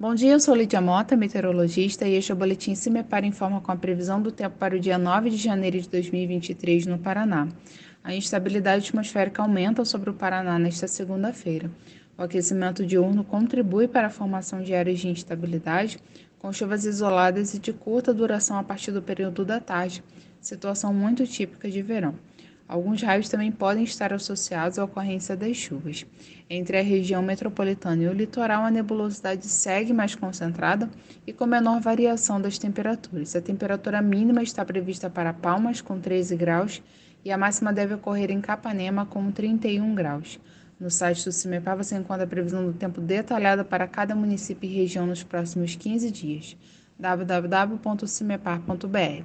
Bom dia, eu sou Lídia Mota, meteorologista, e este é o Boletim Cimepar informa com a previsão do tempo para o dia 9 de janeiro de 2023 no Paraná. A instabilidade atmosférica aumenta sobre o Paraná nesta segunda-feira. O aquecimento diurno contribui para a formação de áreas de instabilidade, com chuvas isoladas e de curta duração a partir do período da tarde, situação muito típica de verão. Alguns raios também podem estar associados à ocorrência das chuvas. Entre a região metropolitana e o litoral, a nebulosidade segue mais concentrada e com menor variação das temperaturas. A temperatura mínima está prevista para Palmas, com 13 graus, e a máxima deve ocorrer em Capanema, com 31 graus. No site do CIMEPAR você encontra a previsão do tempo detalhada para cada município e região nos próximos 15 dias. www.cimepar.br